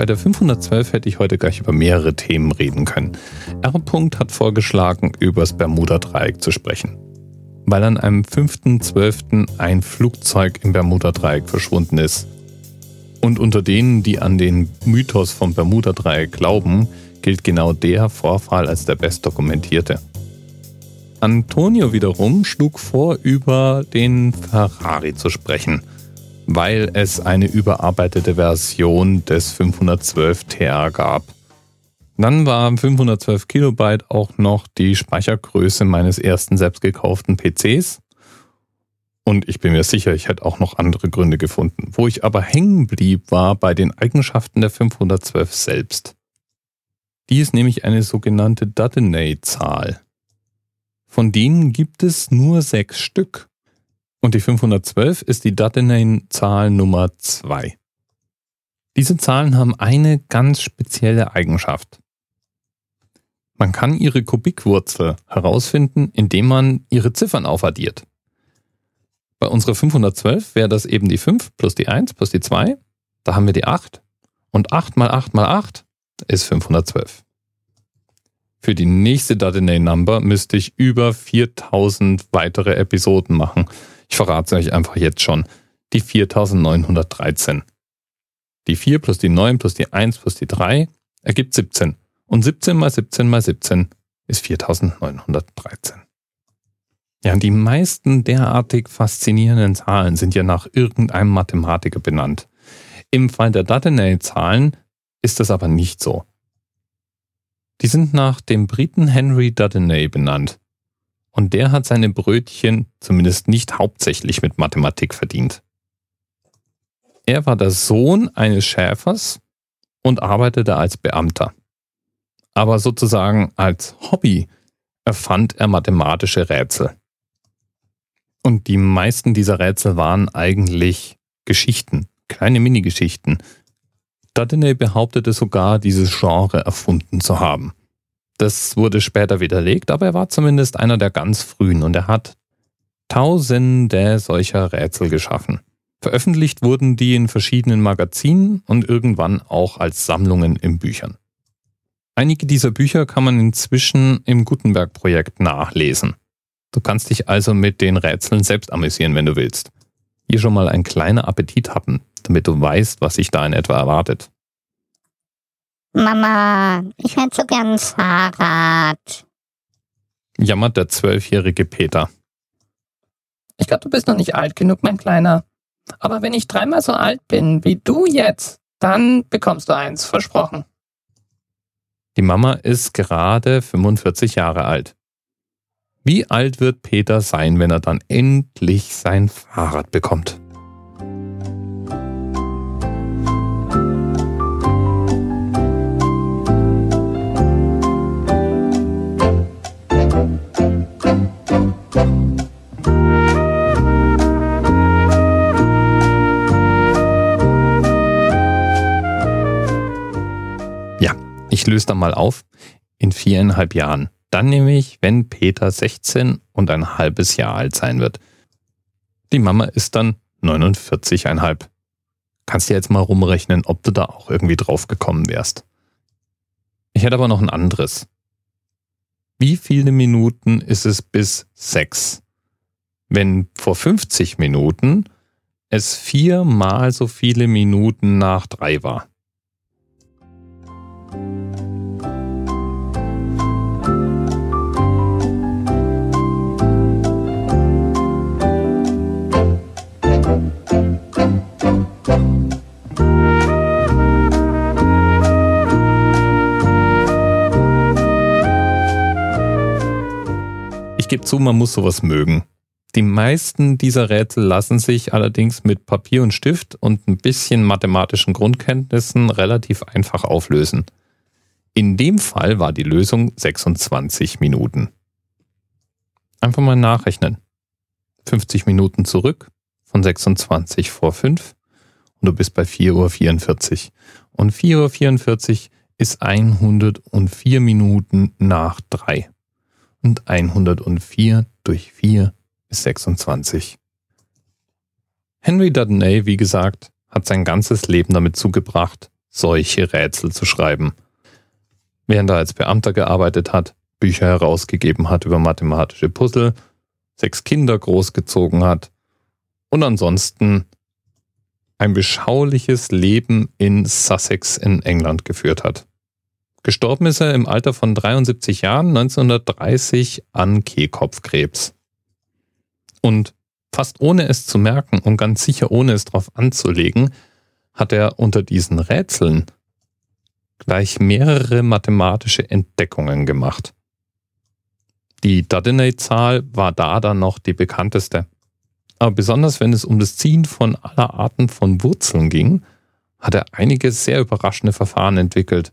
Bei der 512 hätte ich heute gleich über mehrere Themen reden können. R. hat vorgeschlagen, über das Bermuda-Dreieck zu sprechen. Weil an einem 5.12. ein Flugzeug im Bermuda-Dreieck verschwunden ist. Und unter denen, die an den Mythos vom Bermuda-Dreieck glauben, gilt genau der Vorfall als der bestdokumentierte. Antonio wiederum schlug vor, über den Ferrari zu sprechen, weil es eine überarbeitete Version des 512 TR gab. Dann war 512 Kilobyte auch noch die Speichergröße meines ersten selbst gekauften PCs. Und ich bin mir sicher, ich hätte auch noch andere Gründe gefunden. Wo ich aber hängen blieb, war bei den Eigenschaften der 512 selbst. Die ist nämlich eine sogenannte Duddenay-Zahl. Von denen gibt es nur sechs Stück. Und die 512 ist die Duddenay-Zahl Nummer zwei. Diese Zahlen haben eine ganz spezielle Eigenschaft. Man kann ihre Kubikwurzel herausfinden, indem man ihre Ziffern aufaddiert. Bei unserer 512 wäre das eben die 5 plus die 1 plus die 2. Da haben wir die 8. Und 8 mal 8 mal 8 ist 512. Für die nächste Datenay Number müsste ich über 4000 weitere Episoden machen. Ich verrate es euch einfach jetzt schon. Die 4913. Die 4 plus die 9 plus die 1 plus die 3 ergibt 17. Und 17 mal 17 mal 17 ist 4913. Ja, die meisten derartig faszinierenden Zahlen sind ja nach irgendeinem Mathematiker benannt. Im Fall der Datenay-Zahlen ist das aber nicht so. Die sind nach dem Briten Henry Duddenay benannt. Und der hat seine Brötchen zumindest nicht hauptsächlich mit Mathematik verdient. Er war der Sohn eines Schäfers und arbeitete als Beamter. Aber sozusagen als Hobby erfand er mathematische Rätsel. Und die meisten dieser Rätsel waren eigentlich Geschichten, kleine Minigeschichten, Duddenay behauptete sogar, dieses Genre erfunden zu haben. Das wurde später widerlegt, aber er war zumindest einer der ganz frühen und er hat tausende solcher Rätsel geschaffen. Veröffentlicht wurden die in verschiedenen Magazinen und irgendwann auch als Sammlungen in Büchern. Einige dieser Bücher kann man inzwischen im Gutenberg-Projekt nachlesen. Du kannst dich also mit den Rätseln selbst amüsieren, wenn du willst. Hier schon mal ein kleiner Appetit haben damit du weißt, was sich da in etwa erwartet. Mama, ich hätte so gern ein Fahrrad. Jammert der zwölfjährige Peter. Ich glaube, du bist noch nicht alt genug, mein Kleiner. Aber wenn ich dreimal so alt bin wie du jetzt, dann bekommst du eins, versprochen. Die Mama ist gerade 45 Jahre alt. Wie alt wird Peter sein, wenn er dann endlich sein Fahrrad bekommt? Ich löse da mal auf. In viereinhalb Jahren. Dann nämlich, wenn Peter 16 und ein halbes Jahr alt sein wird. Die Mama ist dann 49,5. Kannst dir jetzt mal rumrechnen, ob du da auch irgendwie drauf gekommen wärst. Ich hätte aber noch ein anderes. Wie viele Minuten ist es bis sechs? Wenn vor 50 Minuten es viermal so viele Minuten nach drei war. Gebe zu, man muss sowas mögen. Die meisten dieser Rätsel lassen sich allerdings mit Papier und Stift und ein bisschen mathematischen Grundkenntnissen relativ einfach auflösen. In dem Fall war die Lösung 26 Minuten. Einfach mal nachrechnen. 50 Minuten zurück von 26 vor 5 und du bist bei 4.44 Uhr. Und 4.44 Uhr ist 104 Minuten nach 3. Und 104 durch 4 ist 26. Henry Dudney, wie gesagt, hat sein ganzes Leben damit zugebracht, solche Rätsel zu schreiben. Während er als Beamter gearbeitet hat, Bücher herausgegeben hat über mathematische Puzzle, sechs Kinder großgezogen hat und ansonsten ein beschauliches Leben in Sussex in England geführt hat. Gestorben ist er im Alter von 73 Jahren 1930 an Kehlkopfkrebs. Und fast ohne es zu merken und ganz sicher ohne es drauf anzulegen, hat er unter diesen Rätseln gleich mehrere mathematische Entdeckungen gemacht. Die Dudiney-Zahl war da dann noch die bekannteste. Aber besonders wenn es um das Ziehen von aller Arten von Wurzeln ging, hat er einige sehr überraschende Verfahren entwickelt,